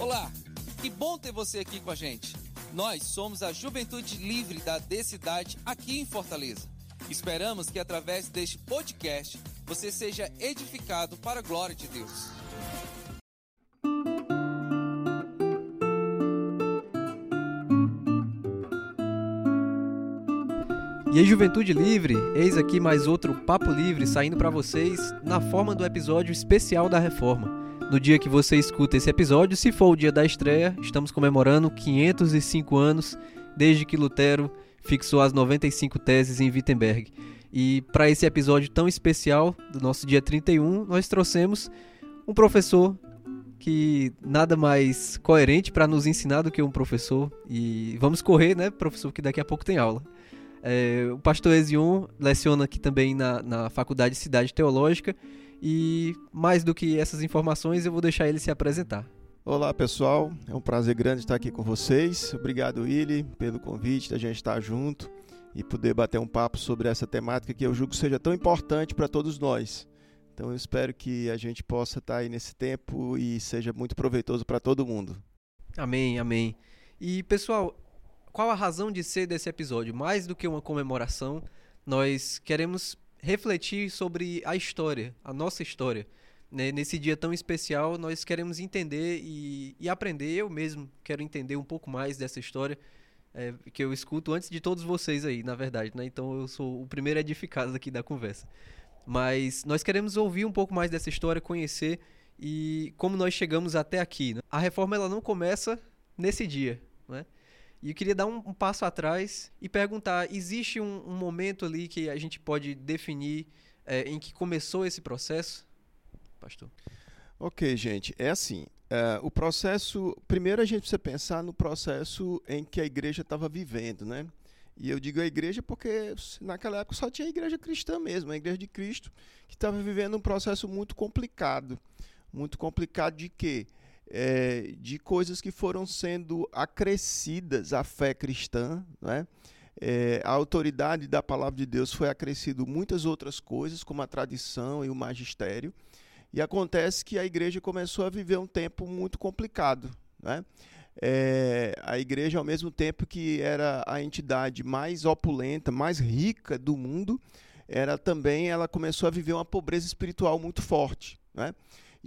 Olá, que bom ter você aqui com a gente. Nós somos a Juventude Livre da D-Cidade aqui em Fortaleza. Esperamos que através deste podcast você seja edificado para a glória de Deus. E aí, Juventude Livre, eis aqui mais outro Papo Livre saindo para vocês na forma do episódio especial da Reforma. No dia que você escuta esse episódio, se for o dia da estreia, estamos comemorando 505 anos desde que Lutero fixou as 95 teses em Wittenberg. E para esse episódio tão especial do nosso dia 31, nós trouxemos um professor que nada mais coerente para nos ensinar do que um professor. E vamos correr, né, professor, que daqui a pouco tem aula. É, o pastor Ezion leciona aqui também na, na Faculdade de Cidade Teológica e mais do que essas informações, eu vou deixar ele se apresentar. Olá pessoal, é um prazer grande estar aqui com vocês. Obrigado, Willy, pelo convite da gente estar junto e poder bater um papo sobre essa temática que eu julgo seja tão importante para todos nós. Então eu espero que a gente possa estar aí nesse tempo e seja muito proveitoso para todo mundo. Amém, amém. E pessoal, qual a razão de ser desse episódio? Mais do que uma comemoração, nós queremos refletir sobre a história, a nossa história. Né? Nesse dia tão especial, nós queremos entender e, e, aprender. Eu mesmo quero entender um pouco mais dessa história é, que eu escuto antes de todos vocês aí, na verdade. Né? Então eu sou o primeiro edificado aqui da conversa. Mas nós queremos ouvir um pouco mais dessa história, conhecer e como nós chegamos até aqui. Né? A reforma ela não começa nesse dia. Né? E eu queria dar um, um passo atrás e perguntar: existe um, um, momento ali que a gente pode definir é, em que começou esse processo, pastor? Ok, gente, é assim. Uh, o processo. Primeiro a gente precisa pensar no processo em que a igreja estava vivendo, né? E eu digo a igreja porque naquela época só tinha a igreja cristã mesmo, a igreja de Cristo, que estava vivendo um processo muito complicado. Muito complicado de quê? É, de coisas que foram sendo acrescidas à fé cristã, né? É, a autoridade da palavra de Deus foi acrescido muitas outras coisas, como a tradição e o magistério, e acontece que a igreja começou a viver um tempo muito complicado. Né? É, a igreja, ao mesmo tempo que era a entidade mais opulenta, mais rica do mundo, era também ela começou a viver uma pobreza espiritual muito forte. Né?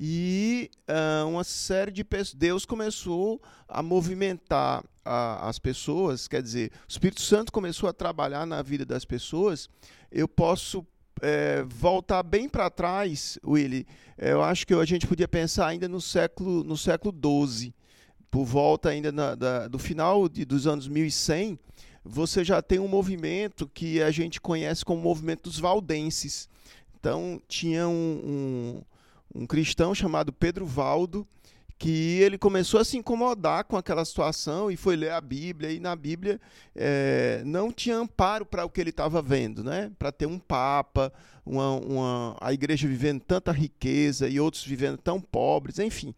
E uh, uma série de pessoas, Deus começou a movimentar a, as pessoas, quer dizer, o Espírito Santo começou a trabalhar na vida das pessoas. Eu posso é, voltar bem para trás, Willy. Eu acho que a gente podia pensar ainda no século no século XII, por volta ainda na, da, do final de, dos anos 1100, você já tem um movimento que a gente conhece como o movimento dos valdenses. Então tinha um, um um cristão chamado Pedro Valdo, que ele começou a se incomodar com aquela situação e foi ler a Bíblia, e na Bíblia é, não tinha amparo para o que ele estava vendo, né? para ter um Papa, uma, uma, a igreja vivendo tanta riqueza e outros vivendo tão pobres, enfim.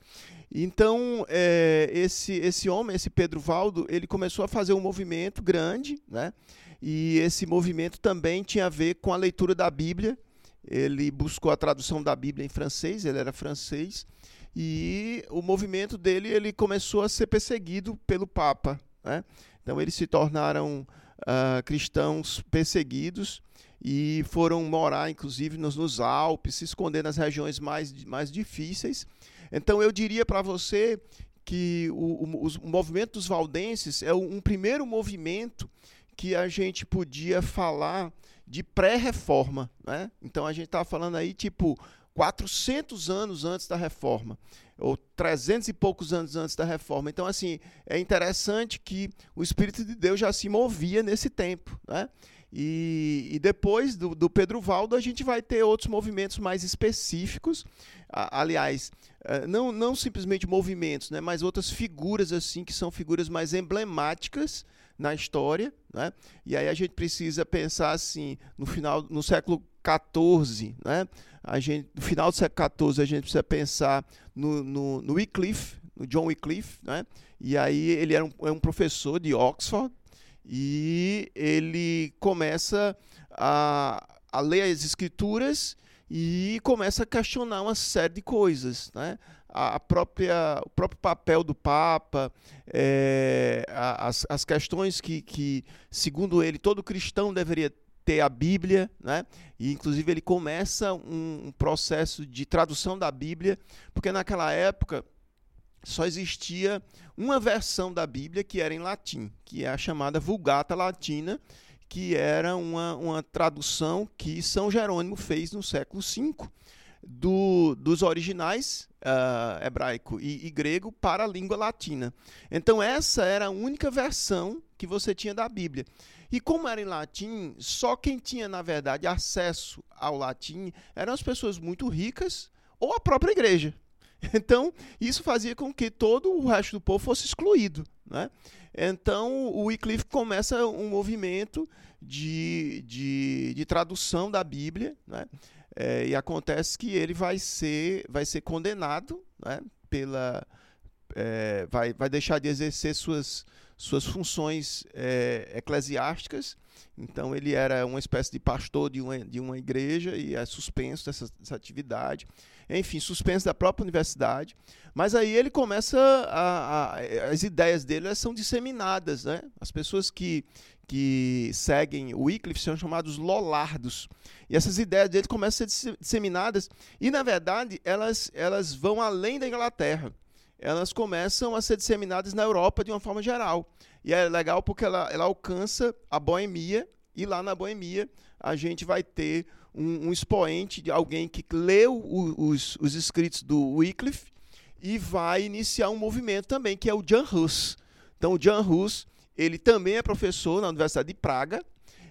Então, é, esse, esse homem, esse Pedro Valdo, ele começou a fazer um movimento grande, né? e esse movimento também tinha a ver com a leitura da Bíblia, ele buscou a tradução da Bíblia em francês, ele era francês, e o movimento dele ele começou a ser perseguido pelo Papa. Né? Então eles se tornaram uh, cristãos perseguidos e foram morar, inclusive, nos, nos, Alpes, se esconder nas regiões mais, mais difíceis. Então eu diria para você que o, o, o, movimento dos valdenses é um primeiro movimento que a gente podia falar de pré-reforma. Né? Então a gente está falando aí tipo 400 anos antes da reforma, ou 300 e poucos anos antes da reforma. Então, assim, é interessante que o Espírito de Deus já se movia nesse tempo. Né? E, e depois do, do, Pedro Valdo, a gente vai ter outros movimentos mais específicos. aliás, eh, não, não simplesmente movimentos, né, mas outras figuras assim que são figuras mais emblemáticas na história, né? E aí a gente precisa pensar assim, no final, no século XIV, né? A gente, no final do século XIV, a gente precisa pensar no, no, no Wycliffe, no John Wycliffe, né? E aí ele era um, é um professor de Oxford e ele começa a, a ler as escrituras e começa a questionar uma série de coisas, né? A própria, o próprio papel do Papa, é, as, as questões que, que, segundo ele, todo cristão deveria ter a Bíblia, né? E inclusive ele começa um, um processo de tradução da Bíblia, porque naquela época só existia uma versão da Bíblia que era em latim, que é a chamada Vulgata Latina, que era uma, uma tradução que São Jerônimo fez no século V do, dos originais uh, hebraico e, e, grego para a língua latina. Então, essa era a única versão que você tinha da Bíblia. E como era em latim, só quem tinha, na verdade, acesso ao latim eram as pessoas muito ricas ou a própria igreja. Então, isso fazia com que todo o resto do povo fosse excluído. Né? Então, o Wycliffe começa um movimento de, de, de tradução da Bíblia, né? É, e acontece que ele vai ser, vai ser condenado né? pela. É, vai, vai deixar de exercer suas, suas funções é, eclesiásticas. Então, ele era uma espécie de pastor de uma, de uma igreja e é suspenso dessa, dessa atividade enfim, suspenso da própria universidade. Mas aí ele começa a, a, as ideias dele são disseminadas, né? As pessoas que que seguem o Wycliffe são chamados lolardos. E essas ideias dele começam a ser disseminadas e na verdade elas elas vão além da Inglaterra. Elas começam a ser disseminadas na Europa de uma forma geral. E é legal porque ela, ela alcança a Boemia e lá na Boemia a gente vai ter um, um expoente de alguém que leu o, os, os escritos do Wycliffe e vai iniciar um movimento também, que é o Jan Hus. Então, o Jan Hus, ele também é professor na Universidade de Praga,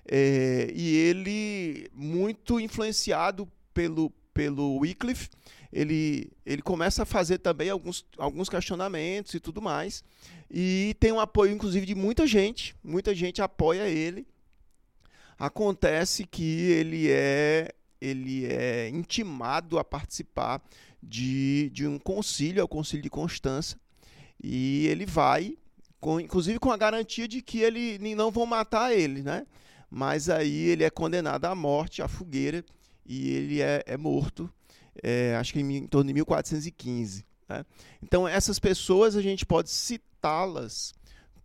é, e ele, muito influenciado pelo, pelo Wycliffe, ele, ele começa a fazer também alguns, alguns questionamentos e tudo mais. E tem um apoio, inclusive, de muita gente. Muita gente apoia ele. Acontece que ele é ele é intimado a participar de, de um concílio, é o concílio de Constança, e ele vai, com, inclusive com a garantia de que ele não vão matar ele, né? Mas aí ele é condenado à morte, à fogueira, e ele é, é morto, é, acho que em, em, torno de 1415. Né? Então essas pessoas a gente pode citá-las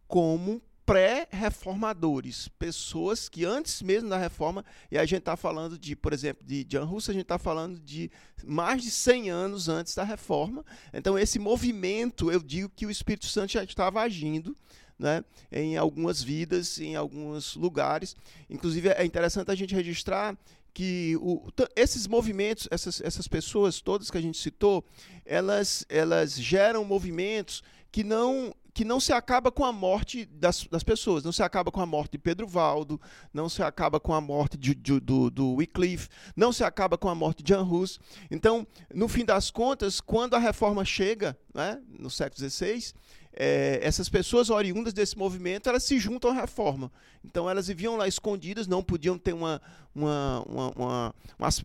como pré-reformadores, pessoas que antes mesmo da reforma, e a gente está falando de, por exemplo, de John Russo, a gente está falando de mais de 100 anos antes da reforma. Então, esse movimento, eu digo que o Espírito Santo já estava agindo né, em algumas vidas, em alguns lugares. Inclusive, é interessante a gente registrar que o, esses movimentos, essas, essas pessoas todas que a gente citou, elas, elas geram movimentos que não que não se acaba com a morte das, das pessoas, não se acaba com a morte de Pedro Valdo, não se acaba com a morte de, de, do, do Wycliffe, não se acaba com a morte de Jan Hus. Então, no fim das contas, quando a reforma chega, né, no século XVI, é, essas pessoas oriundas desse movimento, elas se juntam à reforma. Então elas viviam lá escondidas, não podiam ter uma, uma, uma, uma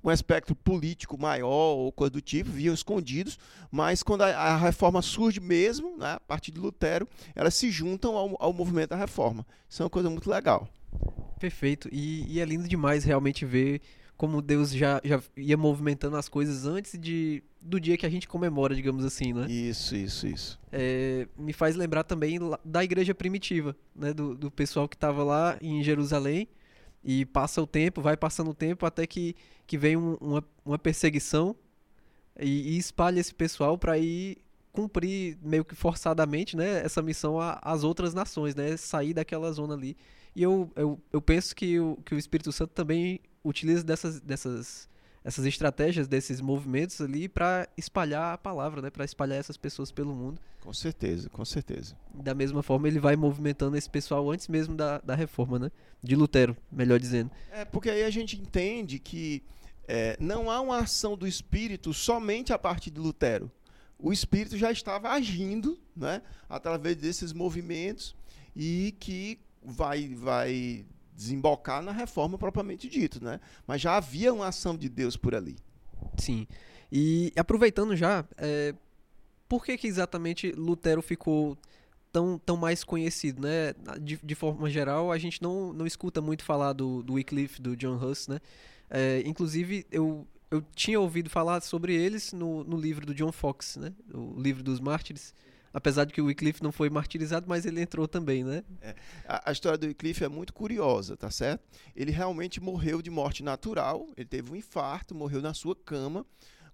um aspecto político maior ou coisa do tipo, viviam escondidos, mas quando a, a reforma surge mesmo, né, a partir de Lutero, elas se juntam ao, ao movimento da reforma. Isso é uma coisa muito legal. Perfeito. E, e é lindo demais realmente ver como Deus já, já ia movimentando as coisas antes de, do dia que a gente comemora, digamos assim, né? Isso, isso, isso. É, me faz lembrar também da igreja primitiva, né? Do, do pessoal que estava lá em Jerusalém e passa o tempo, vai passando o tempo até que, que vem um, uma, uma perseguição e, e espalha esse pessoal para ir cumprir meio que forçadamente, né? Essa missão às outras nações, né? Sair daquela zona ali. E eu, eu, eu penso que o, que o Espírito Santo também utiliza dessas, dessas essas estratégias desses movimentos ali para espalhar a palavra, né, para espalhar essas pessoas pelo mundo. Com certeza, com certeza. Da mesma forma, ele vai movimentando esse pessoal antes mesmo da, da reforma, né, de Lutero, melhor dizendo. É porque aí a gente entende que é, não há uma ação do Espírito somente a partir de Lutero. O Espírito já estava agindo, né, através desses movimentos e que vai vai desembocar na reforma propriamente dito, né? Mas já havia uma ação de Deus por ali. Sim. E aproveitando já, é, por que, que exatamente Lutero ficou tão, tão mais conhecido, né? De, de forma geral, a gente não, não escuta muito falar do, do Wycliffe, do John Huss, né? É, inclusive, eu, eu tinha ouvido falar sobre eles no, no livro do John Fox, né? O livro dos mártires. Apesar de que o Wycliffe não foi martirizado, mas ele entrou também, né? É, a, a, história do Wycliffe é muito curiosa, tá certo? Ele realmente morreu de morte natural, ele teve um infarto, morreu na sua cama,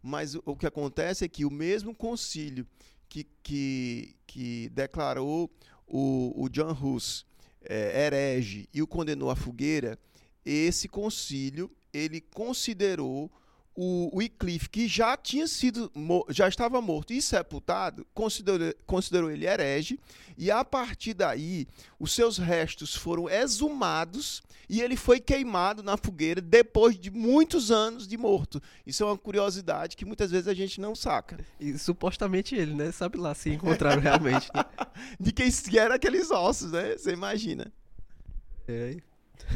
mas o, o que acontece é que o mesmo concílio que, que, que declarou o, o John Hus é, herege e o condenou à fogueira, esse concílio ele considerou o Wycliffe, que já tinha sido, já estava morto e sepultado, considerou, considerou ele herege, e a partir daí os seus restos foram exumados e ele foi queimado na fogueira depois de muitos anos de morto. Isso é uma curiosidade que muitas vezes a gente não saca. E supostamente ele, né? Sabe lá se encontraram realmente. Né? de quem eram aqueles ossos, né? Você imagina. É.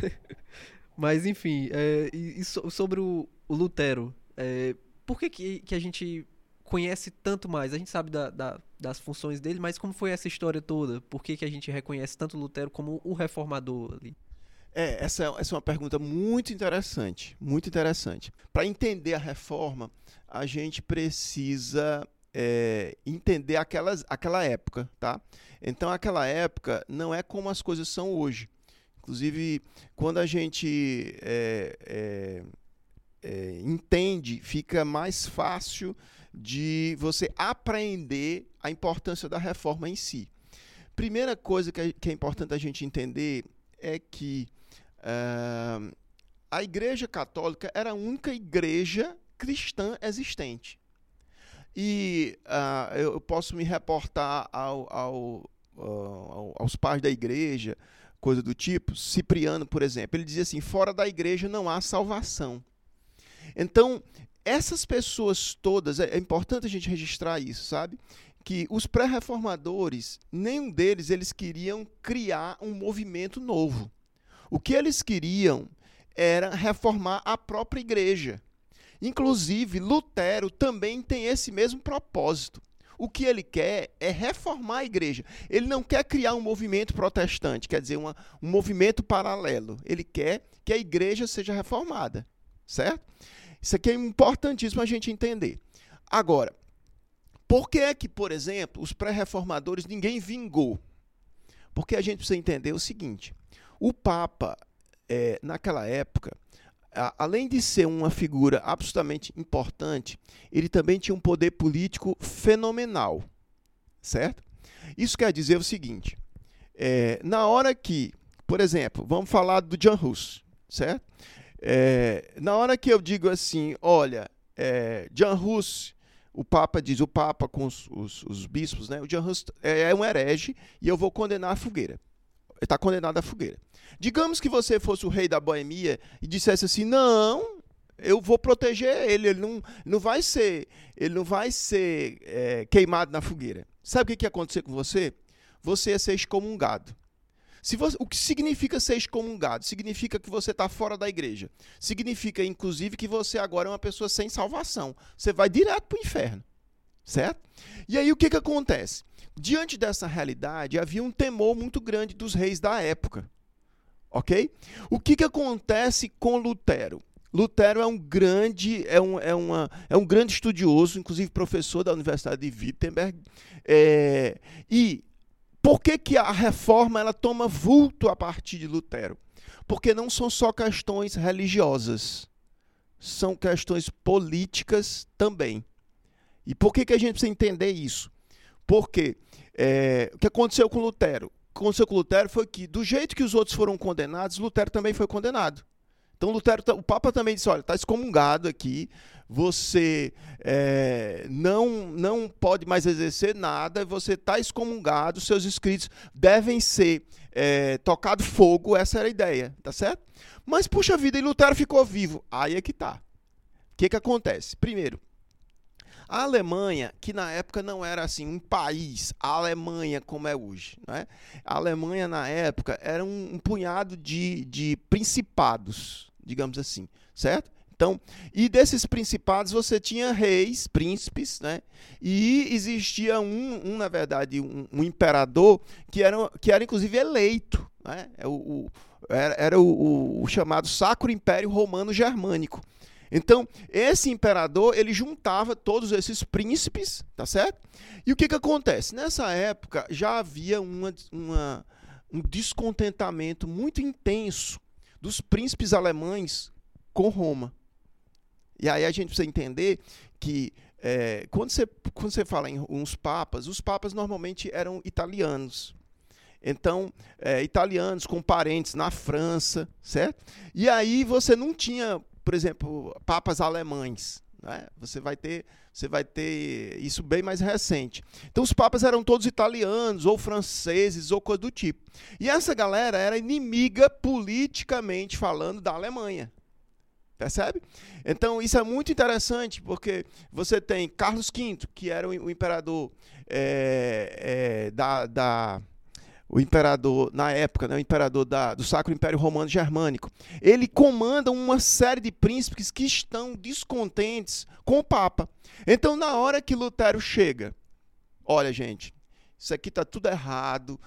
Mas enfim, é, e, e sobre o, o Lutero, é, por que, que, que, a gente conhece tanto mais? A gente sabe da, da, das funções dele, mas como foi essa história toda? Por que, que a gente reconhece tanto Lutero como o reformador ali? É, essa, essa é uma pergunta muito interessante, muito interessante. Para entender a reforma, a gente precisa é, entender aquelas, aquela época, tá? Então, aquela época não é como as coisas são hoje. Inclusive, quando a gente é, é, é, entende, fica mais fácil de você apreender a importância da reforma em si. Primeira coisa que é, que é importante a gente entender é que uh, a Igreja Católica era a única igreja cristã existente. E uh, eu posso me reportar ao, ao, ao, aos pais da igreja, coisa do tipo. Cipriano, por exemplo, ele dizia assim: fora da igreja não há salvação. Então, essas pessoas todas, é, é importante a gente registrar isso, sabe? Que os pré-reformadores, nenhum deles eles queriam criar um movimento novo. O que eles queriam era reformar a própria igreja. Inclusive, Lutero também tem esse mesmo propósito. O que ele quer é reformar a igreja. Ele não quer criar um movimento protestante, quer dizer, uma, um movimento paralelo. Ele quer que a igreja seja reformada. Certo? Isso aqui é importantíssimo a gente entender. Agora, por que é que, por exemplo, os pré-reformadores ninguém vingou? Porque a gente precisa entender o seguinte: o Papa, é, naquela época, além de ser uma figura absolutamente importante, ele também tinha um poder político fenomenal, certo? Isso quer dizer o seguinte: é, na hora que, por exemplo, vamos falar do John Hus, certo? É, na hora que eu digo assim, olha, é, John Hus, o Papa diz, o Papa com os, os, os bispos, né? O John Hus é, é um herege e eu vou condenar a fogueira. Está condenado à fogueira. Digamos que você fosse o rei da Boemia e dissesse assim: não, eu vou proteger ele, ele não, não vai ser, ele não vai ser é, queimado na fogueira. Sabe o que, que ia acontecer com você? Você ia ser excomungado. Se você, o que significa ser excomungado? Significa que você está fora da igreja. Significa, inclusive, que você agora é uma pessoa sem salvação. Você vai direto para o inferno. Certo? E aí o que, que acontece? Diante dessa realidade, havia um temor muito grande dos reis da época. Ok? O que, que acontece com Lutero? Lutero é um grande, é um, é uma, é um grande estudioso, inclusive professor da Universidade de Wittenberg. É, e por que, que a reforma ela toma vulto a partir de Lutero? Porque não são só questões religiosas, são questões políticas também. E por que, que a gente precisa entender isso? Porque é, o que aconteceu com Lutero? O que aconteceu com Lutero foi que, do jeito que os outros foram condenados, Lutero também foi condenado. Então Lutero, o Papa também disse, olha, está excomungado aqui, você é, não, não pode mais exercer nada, você está excomungado, seus escritos devem ser é, tocado fogo, essa era a ideia, tá certo? Mas, puxa vida, e Lutero ficou vivo. Aí é que tá. O que, que acontece? Primeiro, a Alemanha, que na época não era assim um país, a Alemanha como é hoje, né? a Alemanha na época era um, um punhado de, de principados, digamos assim, certo? Então, e desses principados você tinha reis, príncipes, né? E existia um, um na verdade, um, um, imperador que era, que era inclusive eleito, né? É o, o era, era o, o, chamado Sacro Império Romano Germânico. Então, esse imperador, ele juntava todos esses príncipes, tá certo? E o que que acontece? Nessa época já havia uma, uma um descontentamento muito intenso dos príncipes alemães com Roma. E aí a gente precisa entender que é, quando, você, quando você fala em uns papas, os papas normalmente eram italianos. Então, é, italianos com parentes na França, certo? E aí você não tinha, por exemplo, papas alemães. Né? Você vai ter você vai ter isso bem mais recente. Então os papas eram todos italianos ou franceses ou coisa do tipo. E essa galera era inimiga politicamente falando da Alemanha. Percebe? Então isso é muito interessante porque você tem Carlos V, que era o imperador é, é, da, da o imperador, na época, né, o imperador da, do Sacro Império Romano Germânico, ele comanda uma série de príncipes que estão descontentes com o Papa. Então, na hora que Lutero chega, olha, gente, isso aqui está tudo errado.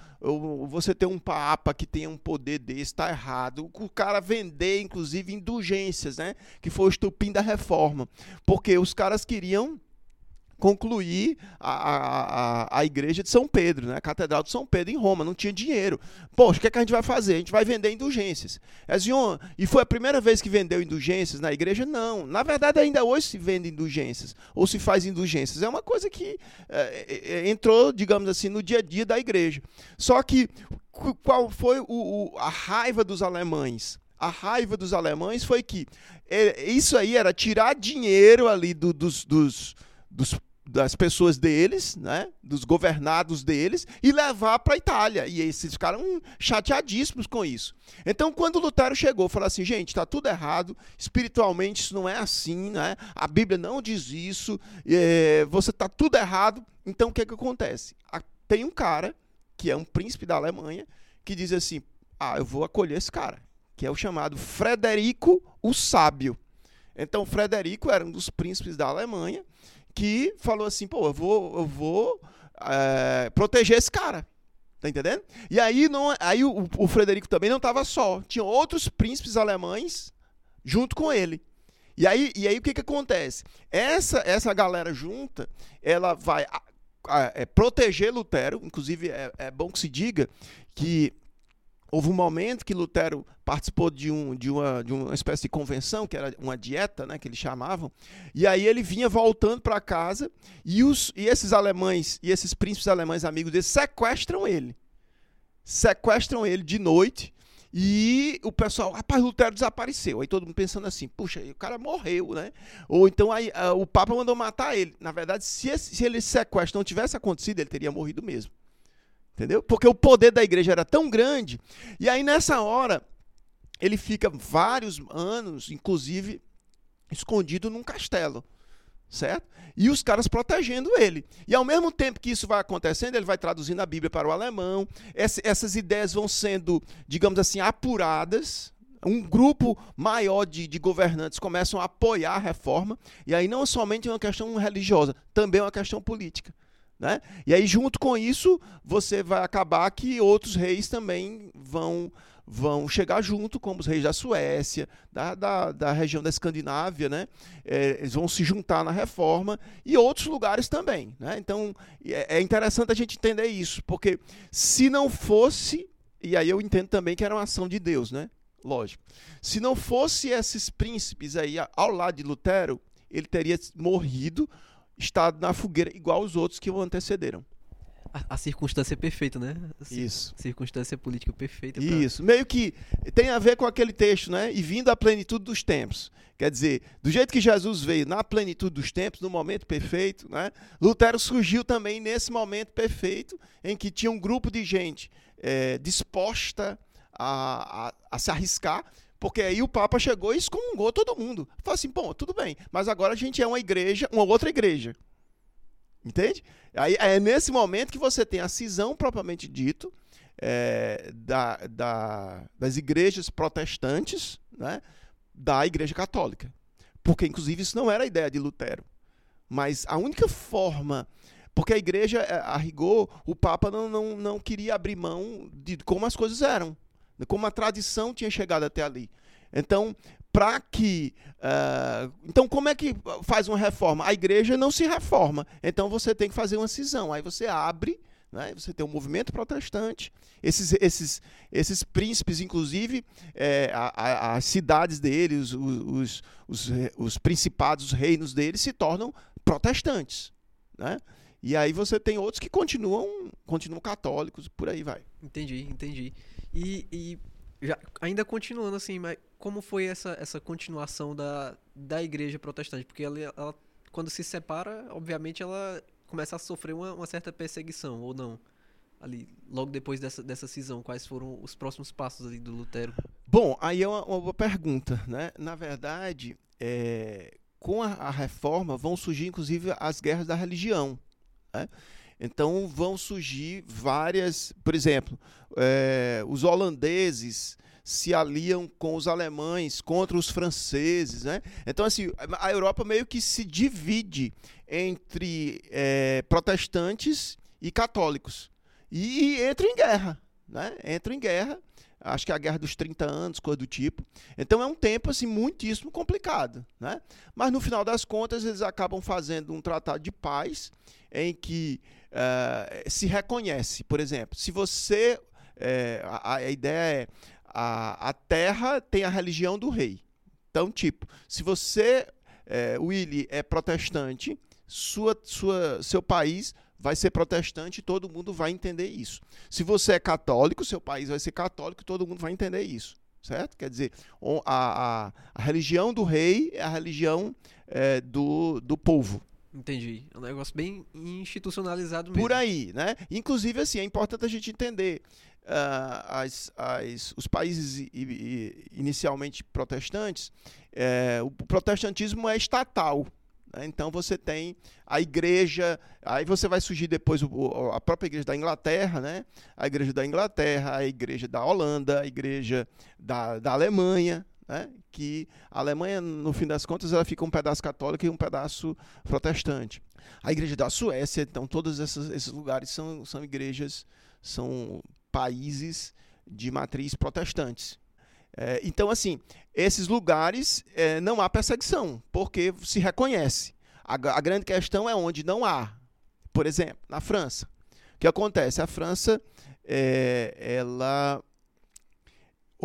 Você tem um papa que tenha um poder desse, está errado. O cara vender, inclusive, indulgências, né? Que foi o estupim da reforma. Porque os caras queriam concluir a, a, a igreja de São Pedro, né? a Catedral de São Pedro em Roma, não tinha dinheiro. Poxa, o que, é que a gente vai fazer? A gente vai vender indulgências. E foi a primeira vez que vendeu indulgências na igreja? Não. Na verdade, ainda hoje se vende indulgências, ou se faz indulgências. É uma coisa que é, é, é entrou, digamos assim, no dia a dia da igreja. Só que qual foi o, o, a raiva dos alemães? A raiva dos alemães foi que é, isso aí era tirar dinheiro ali do, dos, dos dos, das pessoas deles, né, dos governados deles, e levar para a Itália. E esses ficaram chateadíssimos com isso. Então, quando Lutero chegou, falou assim: gente, está tudo errado, espiritualmente isso não é assim, né? a Bíblia não diz isso, é, você está tudo errado. Então, o que, é que acontece? Tem um cara, que é um príncipe da Alemanha, que diz assim: ah, eu vou acolher esse cara, que é o chamado Frederico o Sábio. Então, Frederico era um dos príncipes da Alemanha que falou assim, pô, eu vou, eu vou é, proteger esse cara. Tá entendendo? E aí, não, aí o, o Frederico também não estava só. Tinha outros príncipes alemães junto com ele. E aí, e aí o que, que acontece? Essa, essa galera junta, ela vai a, a, é, proteger Lutero. Inclusive, é, é bom que se diga que Houve um momento que Lutero participou de, um, de, uma, de uma espécie de convenção, que era uma dieta, né, que eles chamavam, e aí ele vinha voltando para casa e, os, e esses alemães, e esses príncipes alemães amigos dele, sequestram ele. Sequestram ele de noite e o pessoal, rapaz, Lutero desapareceu. Aí todo mundo pensando assim, puxa, o cara morreu, né? Ou então aí, uh, o Papa mandou matar ele. Na verdade, se, esse, se ele sequestro não tivesse acontecido, ele teria morrido mesmo. Entendeu? Porque o poder da igreja era tão grande. E aí, nessa hora, ele fica vários anos, inclusive, escondido num castelo. Certo? E os caras protegendo ele. E ao mesmo tempo que isso vai acontecendo, ele vai traduzindo a Bíblia para o alemão. essas ideias vão sendo, digamos assim, apuradas. Um grupo maior de, de governantes começam a apoiar a reforma. E aí não é somente uma questão religiosa, também é uma questão política. Né? E aí, junto com isso, você vai acabar que outros reis também vão vão chegar junto, como os reis da Suécia, da, da, da região da Escandinávia, né? É, eles vão se juntar na reforma e outros lugares também. Né? Então é, é interessante a gente entender isso, porque se não fosse, e aí eu entendo também que era uma ação de Deus, né? Lógico. Se não fosse esses príncipes aí ao lado de Lutero, ele teria morrido estado na fogueira igual os outros que o antecederam. A, a circunstância é perfeita, né? Isso. Circunstância política perfeita. Pra... Isso. Meio que tem a ver com aquele texto, né? E vindo à plenitude dos tempos. Quer dizer, do jeito que Jesus veio na plenitude dos tempos, no momento perfeito, né? Lutero surgiu também nesse momento perfeito, em que tinha um grupo de gente é, disposta a, a, a se arriscar porque aí o Papa chegou e excomungou todo mundo. Falou assim, bom, tudo bem, mas agora a gente é uma igreja, uma outra igreja. Entende? Aí é nesse momento que você tem a cisão propriamente dito é, da, da, das igrejas protestantes né, da igreja católica. porque inclusive isso não era a ideia de Lutero. Mas a única forma porque a igreja, é, a rigor, o Papa não, não, não queria abrir mão de como as coisas eram, como a tradição tinha chegado até ali. Então, para que. Uh, então, como é que faz uma reforma? A igreja não se reforma. Então, você tem que fazer uma cisão. Aí você abre. Né? Você tem um movimento protestante, esses, esses, esses príncipes, inclusive, é, a, a, as cidades deles, os, os, os, os principados, os reinos deles se tornam protestantes. Né? E aí você tem outros que continuam, continuam católicos, por aí vai. Entendi, entendi. E, e já, ainda continuando assim, mas como foi essa, essa continuação da, da igreja protestante? Porque ela, ela, quando se separa, obviamente ela começa a sofrer uma, uma certa perseguição, ou não? ali logo depois dessa, dessa cisão? Quais foram os próximos passos ali do Lutero? Bom, aí é uma, uma boa pergunta, né? Na verdade, é, com a, a, reforma vão surgir inclusive as guerras da religião, né? Então vão surgir várias, por exemplo, é, os holandeses se aliam com os alemães contra os franceses, né? Então assim a Europa meio que se divide entre é, protestantes e católicos e entra em guerra, né? Entra em guerra acho que é a guerra dos 30 anos, coisa do tipo. Então é um tempo assim muitíssimo complicado, né? Mas no final das contas eles acabam fazendo um tratado de paz em que uh, se reconhece, por exemplo, se você é, a, a, ideia é a, a terra tem a religião do rei. Então, tipo, se você, é, Willy, é protestante, sua, sua, seu país vai ser protestante e todo mundo vai entender isso. Se você é católico, seu país vai ser católico e todo mundo vai entender isso. Certo? Quer dizer, a, a, a religião do rei é a religião é, do, do povo. Entendi. É um negócio bem institucionalizado mesmo. Por aí, né? Inclusive, assim, é importante a gente entender. Uh, as, as, os países inicialmente protestantes, é, o protestantismo é estatal. Né? Então você tem a igreja, aí você vai surgir depois o, a própria igreja da Inglaterra, né? a igreja da Inglaterra, a igreja da Holanda, a igreja da, da Alemanha, né? que a Alemanha, no fim das contas, ela fica um pedaço católico e um pedaço protestante. A igreja da Suécia, então, todos esses, esses lugares são, são igrejas, são países de matriz protestantes. É, então, assim, esses lugares é, não há perseguição, porque se reconhece. A, a, grande questão é onde não há. Por exemplo, na França. O que acontece? A França, é, ela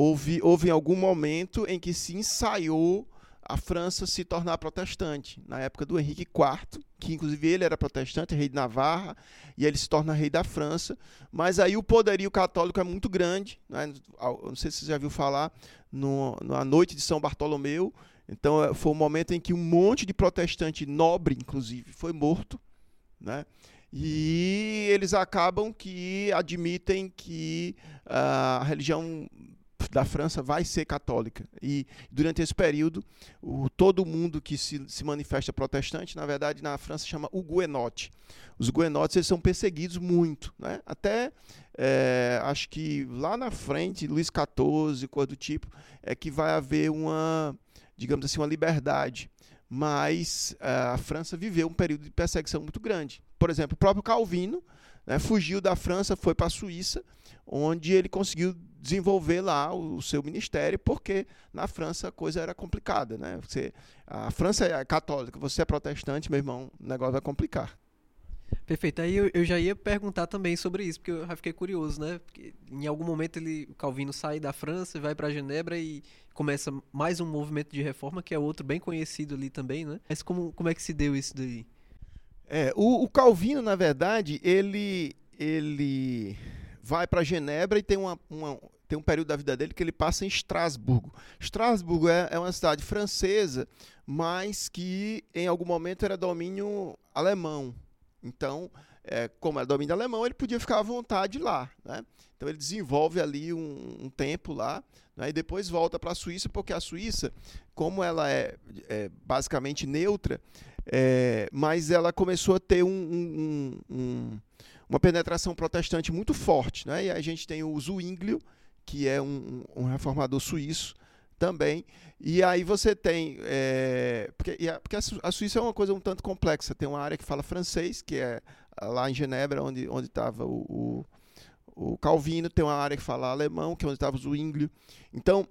houve, houve algum momento em que se ensaiou a França se tornar protestante, na época do Henrique IV, que inclusive ele era protestante, rei de Navarra, e ele se torna rei da França, mas aí o poderio católico é muito grande, né? não sei se você já viu falar, no, na noite de São Bartolomeu, então é, foi um momento em que um monte de protestante nobre, inclusive, foi morto, né? E eles acabam que admitem que uh, a religião da França vai ser católica. E durante esse período, o, todo mundo que se, se manifesta protestante, na verdade, na França chama o Guenote. Os Guenotes eles são perseguidos muito. Né? Até, é, acho que lá na frente, Luís XIV, coisa do tipo, é que vai haver uma, digamos assim, uma liberdade. Mas é, a França viveu um período de perseguição muito grande. Por exemplo, o próprio Calvino né, fugiu da França, foi para a Suíça, onde ele conseguiu desenvolver lá o, seu ministério, porque na França a coisa era complicada, né? Você, a França é católica, você é protestante, meu irmão, o negócio vai complicar. Perfeito. Aí eu, eu, já ia perguntar também sobre isso, porque eu já fiquei curioso, né? Porque em algum momento ele, o Calvino sai da França, vai para Genebra e começa mais um movimento de reforma, que é outro bem conhecido ali também, né? Mas como, como é que se deu isso daí? É, o, o Calvino, na verdade, ele, ele vai para Genebra e tem, uma, uma, tem um período da vida dele que ele passa em Estrasburgo. Estrasburgo é, é uma cidade francesa, mas que em algum momento era domínio alemão. Então, é, como era domínio alemão, ele podia ficar à vontade lá. Né? Então ele desenvolve ali um, um tempo lá, né? e depois volta para a Suíça, porque a Suíça, como ela é, é basicamente neutra, é, mas ela começou a ter um, um, um uma penetração protestante muito forte. Né? E a gente tem o Zwinglio, que é um, um reformador suíço, também. E aí você tem. É, porque, porque a Suíça é uma coisa um tanto complexa. Tem uma área que fala francês, que é lá em Genebra, onde estava o, o, o, Calvino, tem uma área que fala alemão, que é onde estava o Zwinglio. Então,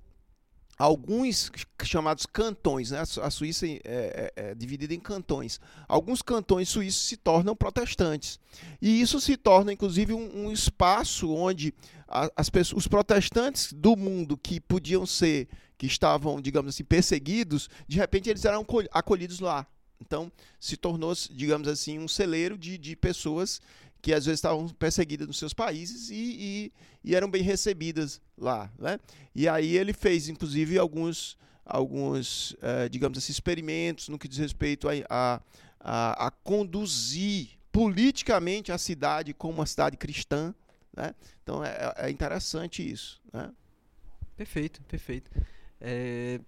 alguns chamados cantões, né? a Suíça é, é, é, dividida em cantões. Alguns cantões suíços se tornam protestantes. E isso se torna, inclusive, um, um espaço onde as pessoas, os protestantes do mundo que podiam ser, que estavam, digamos assim, perseguidos, de repente eles eram acolhidos lá. Então, se tornou, digamos assim, um celeiro de, de pessoas que às vezes estavam perseguidas nos seus países e, e, e, eram bem recebidas lá. Né? E aí ele fez, inclusive, alguns, alguns eh, digamos assim, experimentos no que diz respeito a, a, a, a, conduzir politicamente a cidade como uma cidade cristã. Né? Então é, é interessante isso. Né? Perfeito, perfeito. É,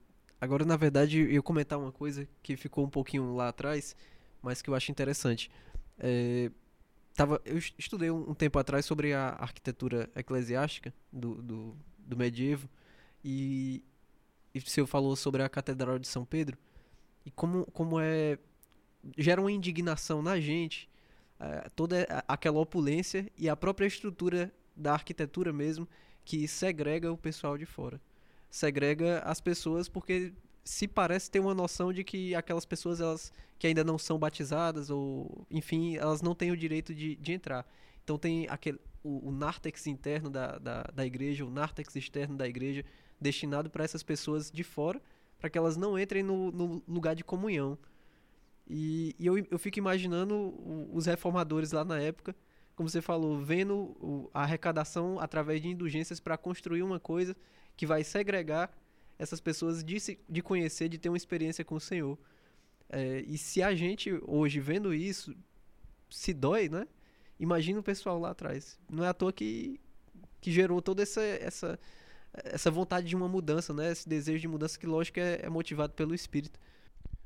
Agora, na verdade, eu comentar uma coisa que ficou um pouquinho lá atrás, mas que eu acho interessante. É, tava, eu estudei um, tempo atrás sobre a arquitetura eclesiástica do, do, do medievo. E, e o senhor falou sobre a Catedral de São Pedro. E como, como é gera uma indignação na gente é, toda aquela opulência e a própria estrutura da arquitetura mesmo que segrega o pessoal de fora. Segrega as pessoas porque se parece ter uma noção de que aquelas pessoas elas que ainda não são batizadas ou enfim elas não têm o direito de, de entrar. Então tem aquele o, o nártex interno da, da, da igreja o nártex externo da igreja destinado para essas pessoas de fora para que elas não entrem no, no lugar de comunhão. E, e, eu, eu fico imaginando os reformadores lá na época como você falou vendo a arrecadação através de indulgências para construir uma coisa que vai segregar essas pessoas de, se, de conhecer, de ter uma experiência com o Senhor. É, e se a gente, hoje, vendo isso, se dói, né? Imagina o pessoal lá atrás. Não é à toa que, que gerou toda essa, essa, essa vontade de uma mudança, né? Esse desejo de mudança que, lógico, é, é motivado pelo Espírito.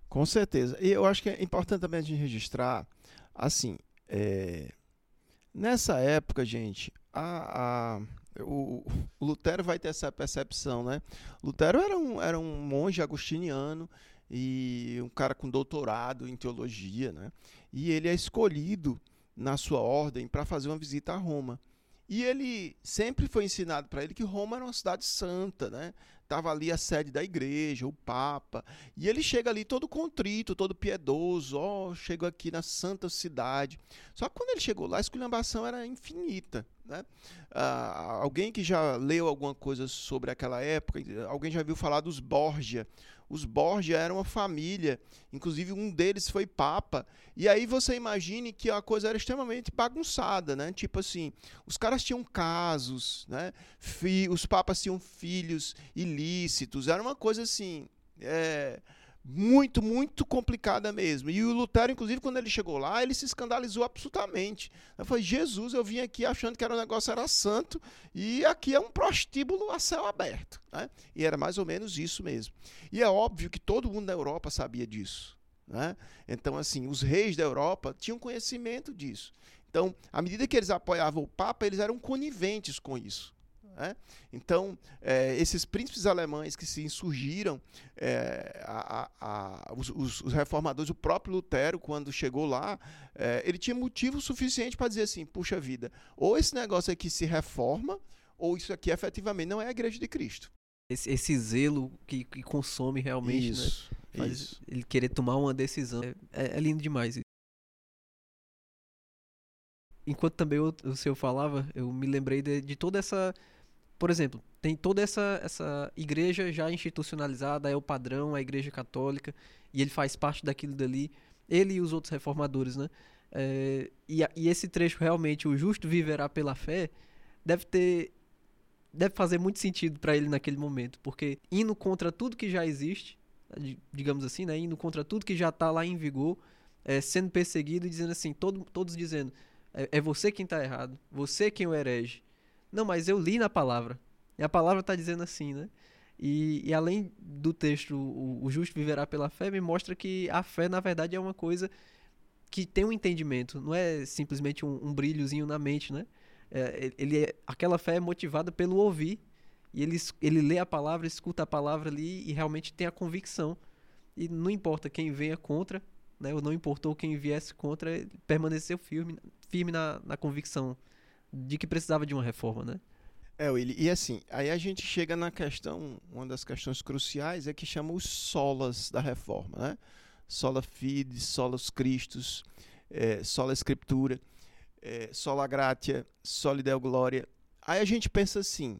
Com certeza. E eu acho que é importante também a gente registrar, assim, é... nessa época, gente, a, a, o, o, Lutero vai ter essa percepção, né? Lutero era um, era um monge agostiniano e um cara com doutorado em teologia, né? E ele é escolhido na sua ordem para fazer uma visita a Roma. E ele sempre foi ensinado para ele que Roma era uma cidade santa, né? Tava ali a sede da igreja, o papa, e ele chega ali todo contrito, todo piedoso, ó, oh, chego aqui na santa cidade. Só que quando ele chegou lá, a esculhambação era infinita. Né? Ah, alguém que já leu alguma coisa sobre aquela época, alguém já viu falar dos Borgia. Os Borgia eram uma família, inclusive um deles foi papa. E aí você imagine que a coisa era extremamente bagunçada, né? Tipo assim, os caras tinham casos, né? os papas tinham filhos ilícitos, era uma coisa assim. É, muito, muito complicada mesmo. E o Lutero, inclusive, quando ele chegou lá, ele se escandalizou absolutamente. Eu falei, Jesus, eu vim aqui achando que era um negócio era santo e aqui é um prostíbulo a céu aberto. Né? E era mais ou menos isso mesmo. E é óbvio que todo mundo na Europa sabia disso. Né? Então, assim, os reis da Europa tinham conhecimento disso. Então, à medida que eles apoiavam o Papa, eles eram coniventes com isso. Né? Então, é, esses príncipes alemães que se insurgiram, é, a, a, os, os, reformadores, o próprio Lutero, quando chegou lá, é, ele tinha motivo suficiente para dizer assim: puxa vida, ou esse negócio aqui se reforma, ou isso aqui efetivamente não é a igreja de Cristo. Esse, esse zelo que, que, consome realmente, isso, né? Isso. ele querer tomar uma decisão. É, é, é lindo demais isso enquanto também o, o senhor falava, eu me lembrei de, de toda essa por exemplo, tem toda essa, essa igreja já institucionalizada, é o padrão, a igreja católica, e ele faz parte daquilo dali, ele e os outros reformadores, né? É, e, e, esse trecho realmente, o justo viverá pela fé, deve ter. deve fazer muito sentido para ele naquele momento, porque indo contra tudo que já existe, digamos assim, né? Indo contra tudo que já está lá em vigor, é, sendo perseguido e dizendo assim, todo, todos dizendo, é, é você quem está errado, você quem o herege, não, mas eu li na palavra. E a palavra está dizendo assim, né? E, e, além do texto, o, o, justo viverá pela fé, me mostra que a fé, na verdade, é uma coisa que tem um entendimento, não é simplesmente um, um brilhozinho na mente, né? É, ele é, aquela fé é motivada pelo ouvir E ele, ele lê a palavra, escuta a palavra ali e realmente tem a convicção. E não importa quem venha contra, né? Ou não importou quem viesse contra, permaneceu firme, firme na, na convicção de que precisava de uma reforma, né? É, Willi, e assim, aí a gente chega na questão, uma das questões cruciais é que chama os solas da reforma, né? Sola fide, solos Christus, é, sola escritura, é, sola gratia, sola deo gloria. Aí a gente pensa assim,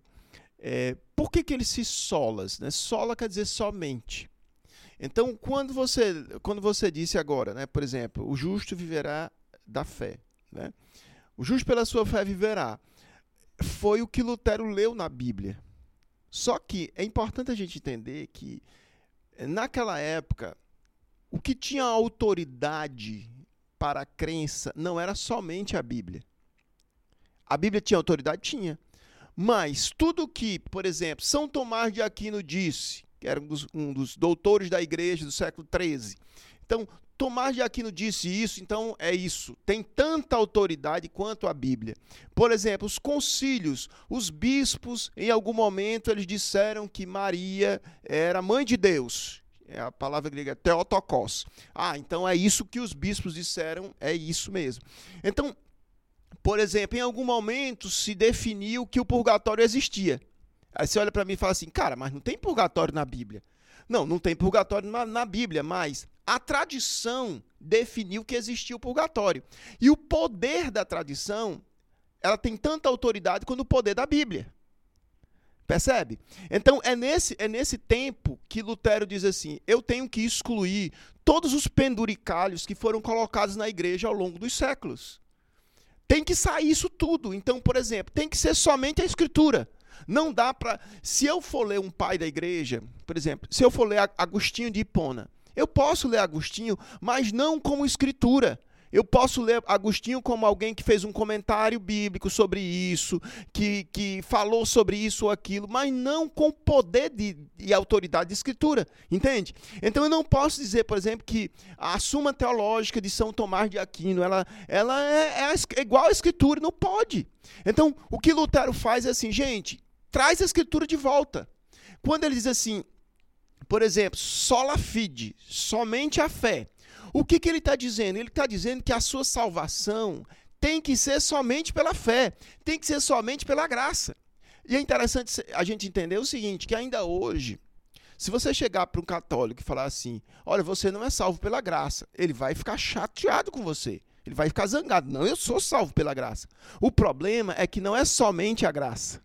é, por que, que ele se solas? Né? Sola quer dizer somente. Então, quando você, quando você disse agora, né, por exemplo, o justo viverá da fé, né? O justo pela sua fé viverá, foi o que Lutero leu na Bíblia. Só que é importante a gente entender que, naquela época, o que tinha autoridade para a crença não era somente a Bíblia. A Bíblia tinha autoridade? Tinha. Mas tudo que, por exemplo, São Tomás de Aquino disse, que era um dos, um dos doutores da igreja do século XIII. Então, Tomás de Aquino disse isso, então é isso. Tem tanta autoridade quanto a Bíblia. Por exemplo, os concílios, os bispos, em algum momento, eles disseram que Maria era mãe de Deus. É a palavra grega é Theotokos. Ah, então é isso que os bispos disseram, é isso mesmo. Então, por exemplo, em algum momento se definiu que o purgatório existia. Aí você olha para mim e fala assim, cara, mas não tem purgatório na Bíblia. Não, não tem purgatório na, na Bíblia, mas a tradição definiu que existia o purgatório. E o poder da tradição, ela tem tanta autoridade quanto o poder da Bíblia. Percebe? Então é nesse, é nesse tempo que Lutero diz assim: eu tenho que excluir todos os penduricalhos que foram colocados na igreja ao longo dos séculos. Tem que sair isso tudo. Então, por exemplo, tem que ser somente a escritura. Não dá para. Se eu for ler um pai da igreja, por exemplo, se eu for ler Agostinho de Hipona, eu posso ler Agostinho, mas não como escritura. Eu posso ler Agostinho como alguém que fez um comentário bíblico sobre isso, que, que falou sobre isso ou aquilo, mas não com poder de, e autoridade de escritura, entende? Então eu não posso dizer, por exemplo, que a Suma Teológica de São Tomás de Aquino, ela, ela é, é, é igual à escritura, não pode. Então o que Lutero faz é assim, gente, traz a escritura de volta. Quando ele diz assim, por exemplo, sola fide, somente a fé. O que, que ele está dizendo? Ele está dizendo que a sua salvação tem que ser somente pela fé, tem que ser somente pela graça. E é interessante a gente entender o seguinte: que ainda hoje, se você chegar para um católico e falar assim, olha, você não é salvo pela graça, ele vai ficar chateado com você. Ele vai ficar zangado. Não, eu sou salvo pela graça. O problema é que não é somente a graça.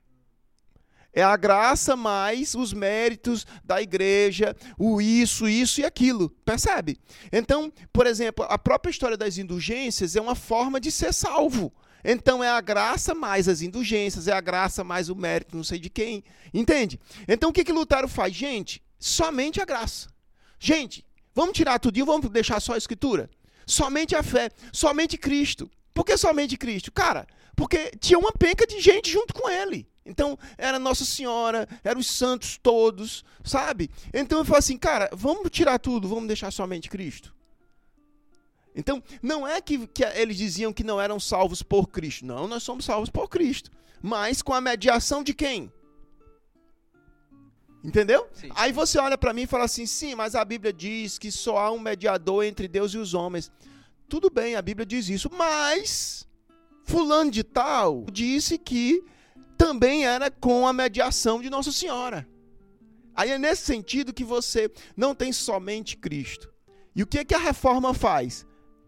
É a graça mais os méritos da igreja, o isso, isso e aquilo. Percebe? Então, por exemplo, a própria história das indulgências é uma forma de ser salvo. Então é a graça mais as indulgências, é a graça mais o mérito, não sei de quem. Entende? Então o que, que Lutero faz? Gente, somente a graça. Gente, vamos tirar tudo e vamos deixar só a escritura? Somente a fé, somente Cristo. Por que somente Cristo? Cara, porque tinha uma penca de gente junto com ele. Então, era Nossa Senhora, eram os santos todos, sabe? Então eu falo assim, cara, vamos tirar tudo, vamos deixar somente Cristo. Então, não é que, que eles diziam que não eram salvos por Cristo. Não, nós somos salvos por Cristo. Mas com a mediação de quem? Entendeu? Sim. Aí você olha para mim e fala assim: sim, mas a Bíblia diz que só há um mediador entre Deus e os homens. Tudo bem, a Bíblia diz isso, mas Fulano de Tal disse que também era com a mediação de Nossa Senhora. Aí é nesse sentido que você não tem somente Cristo. E o que, é que a reforma faz?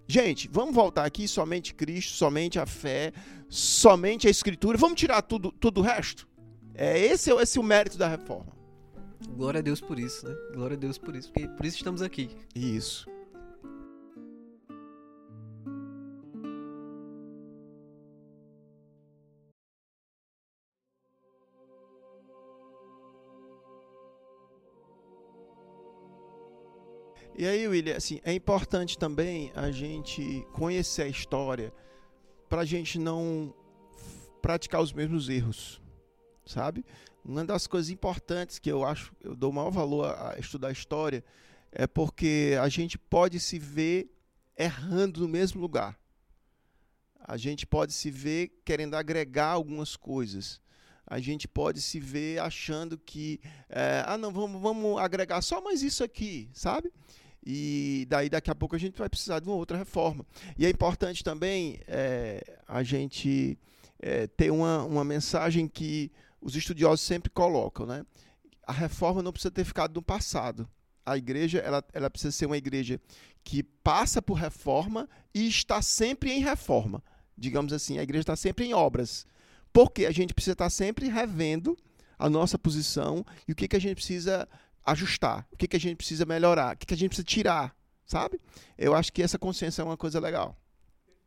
Gente, vamos voltar aqui, somente Cristo, somente a fé, somente a Escritura. Vamos tirar tudo, tudo o resto? É esse, esse é o mérito da reforma. Glória a Deus por isso, né? Glória a Deus por isso, porque por isso estamos aqui. Isso. E aí, William, assim, é importante também a gente conhecer a história para a gente não praticar os mesmos erros, sabe? Uma das coisas importantes que eu acho, eu dou maior valor a estudar história, é porque a gente pode se ver errando no mesmo lugar. A gente pode se ver querendo agregar algumas coisas. a gente pode se ver achando que, é, ah, não, vamos, vamos agregar só mais isso aqui, sabe? E daí daqui a pouco a gente vai precisar de uma outra reforma. E é importante também é, a gente é, ter uma, uma mensagem que os estudiosos sempre colocam, né? A reforma não precisa ter ficado no passado. A igreja ela, ela precisa ser uma igreja que passa por reforma e está sempre em reforma. Digamos assim, a igreja está sempre em obras. Porque a gente precisa estar sempre revendo a nossa posição e o que, que a gente precisa ajustar, o que, que a gente precisa melhorar, o que, que a gente precisa tirar, sabe? Eu acho que essa consciência é uma coisa legal.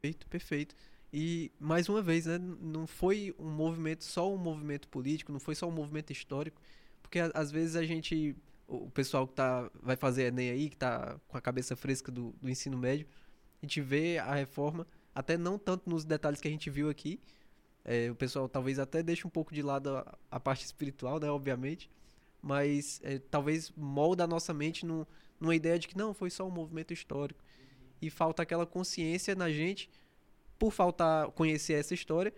Perfeito, perfeito. E, mais uma vez, né, não foi um movimento, só um movimento político, não foi só um movimento histórico, porque às vezes a gente, o pessoal que tá, vai fazer Enem aí, que está com a cabeça fresca do, do ensino médio, a gente vê a reforma, até não tanto nos detalhes que a gente viu aqui, é, o pessoal talvez até deixe um pouco de lado a, a parte espiritual, né, obviamente, mas é, talvez molda a nossa mente num, numa ideia de que não, foi só um movimento histórico. E falta aquela consciência na gente, por faltar conhecer essa história,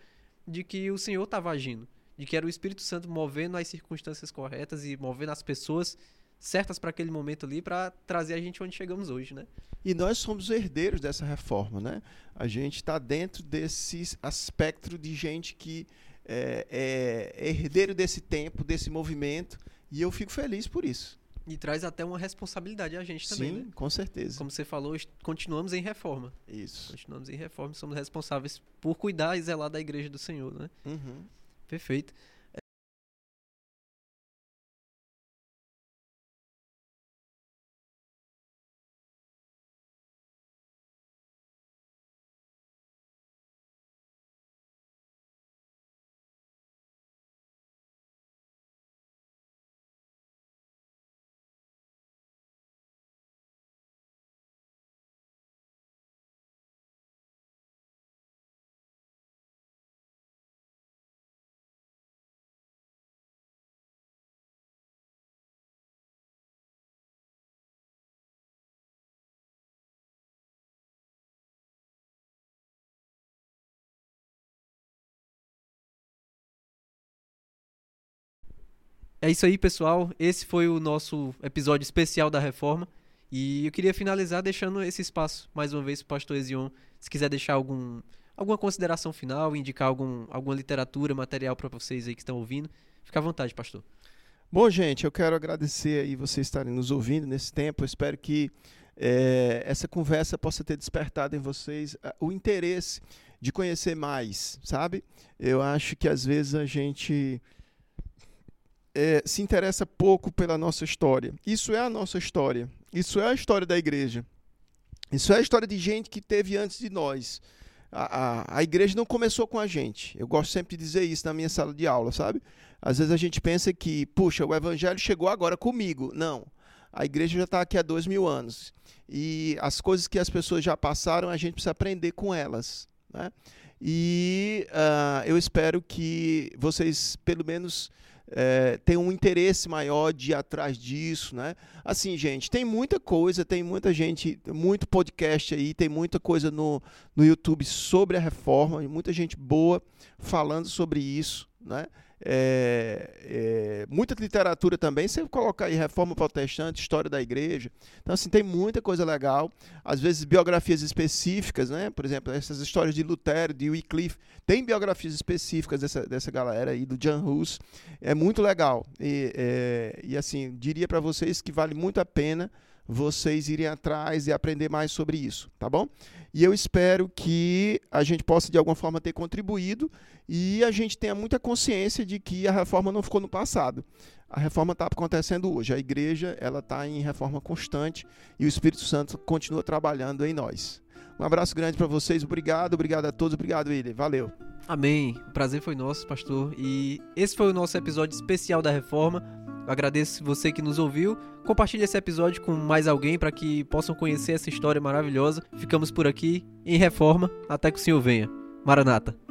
de que o Senhor estava agindo. De que era o Espírito Santo movendo as circunstâncias corretas e movendo as pessoas certas para aquele momento ali para trazer a gente onde chegamos hoje, né? E nós somos herdeiros dessa reforma, né? A gente está dentro desse aspecto de gente que é, é herdeiro desse tempo, desse movimento e eu fico feliz por isso. E traz até uma responsabilidade a gente também, Sim, né? com certeza. Como você falou, continuamos em reforma. Isso. Continuamos em reforma, somos responsáveis por cuidar e zelar da igreja do Senhor, né? Uhum. Perfeito. É isso aí, pessoal. Esse foi o nosso episódio especial da reforma. E eu queria finalizar deixando esse espaço mais uma vez para o pastor Ezion, se quiser deixar algum, alguma consideração final, indicar algum, alguma literatura, material para vocês aí que estão ouvindo. Fica à vontade, pastor. Bom, gente, eu quero agradecer aí vocês estarem nos ouvindo nesse tempo. Eu espero que é, essa conversa possa ter despertado em vocês uh, o interesse de conhecer mais, sabe? Eu acho que às vezes a gente é, se interessa pouco pela nossa história. Isso é a nossa história. Isso é a história da igreja. Isso é a história de gente que teve antes de nós. A, a, a, igreja não começou com a gente. Eu gosto sempre de dizer isso na minha sala de aula, sabe? Às vezes a gente pensa que, puxa, o evangelho chegou agora comigo. Não. A igreja já está aqui há dois mil anos. E as coisas que as pessoas já passaram, a gente precisa aprender com elas. Né? E uh, eu espero que vocês, pelo menos, é, tem um interesse maior de ir atrás disso, né? Assim, gente, tem muita coisa, tem muita gente, muito podcast aí, tem muita coisa no, no YouTube sobre a reforma, muita gente boa falando sobre isso, né? É, é, muita literatura também. Você colocar aí Reforma Protestante, História da Igreja. Então, assim, tem muita coisa legal. Às vezes, biografias específicas, né? Por exemplo, essas histórias de Lutero, de Wycliffe. Tem biografias específicas dessa, dessa galera aí, do John Hus. É muito legal. E, é, e assim, diria para vocês que vale muito a pena vocês irem atrás e aprender mais sobre isso, tá bom? E eu espero que a gente possa de alguma forma ter contribuído e a gente tenha muita consciência de que a reforma não ficou no passado. A reforma está acontecendo hoje. A igreja ela está em reforma constante e o Espírito Santo continua trabalhando em nós. Um abraço grande para vocês. Obrigado, obrigado a todos. Obrigado, William. Valeu. Amém. O prazer foi nosso, pastor. E esse foi o nosso episódio especial da reforma. Eu agradeço você que nos ouviu. Compartilhe esse episódio com mais alguém para que possam conhecer essa história maravilhosa. Ficamos por aqui em reforma até que o Senhor venha. Maranata.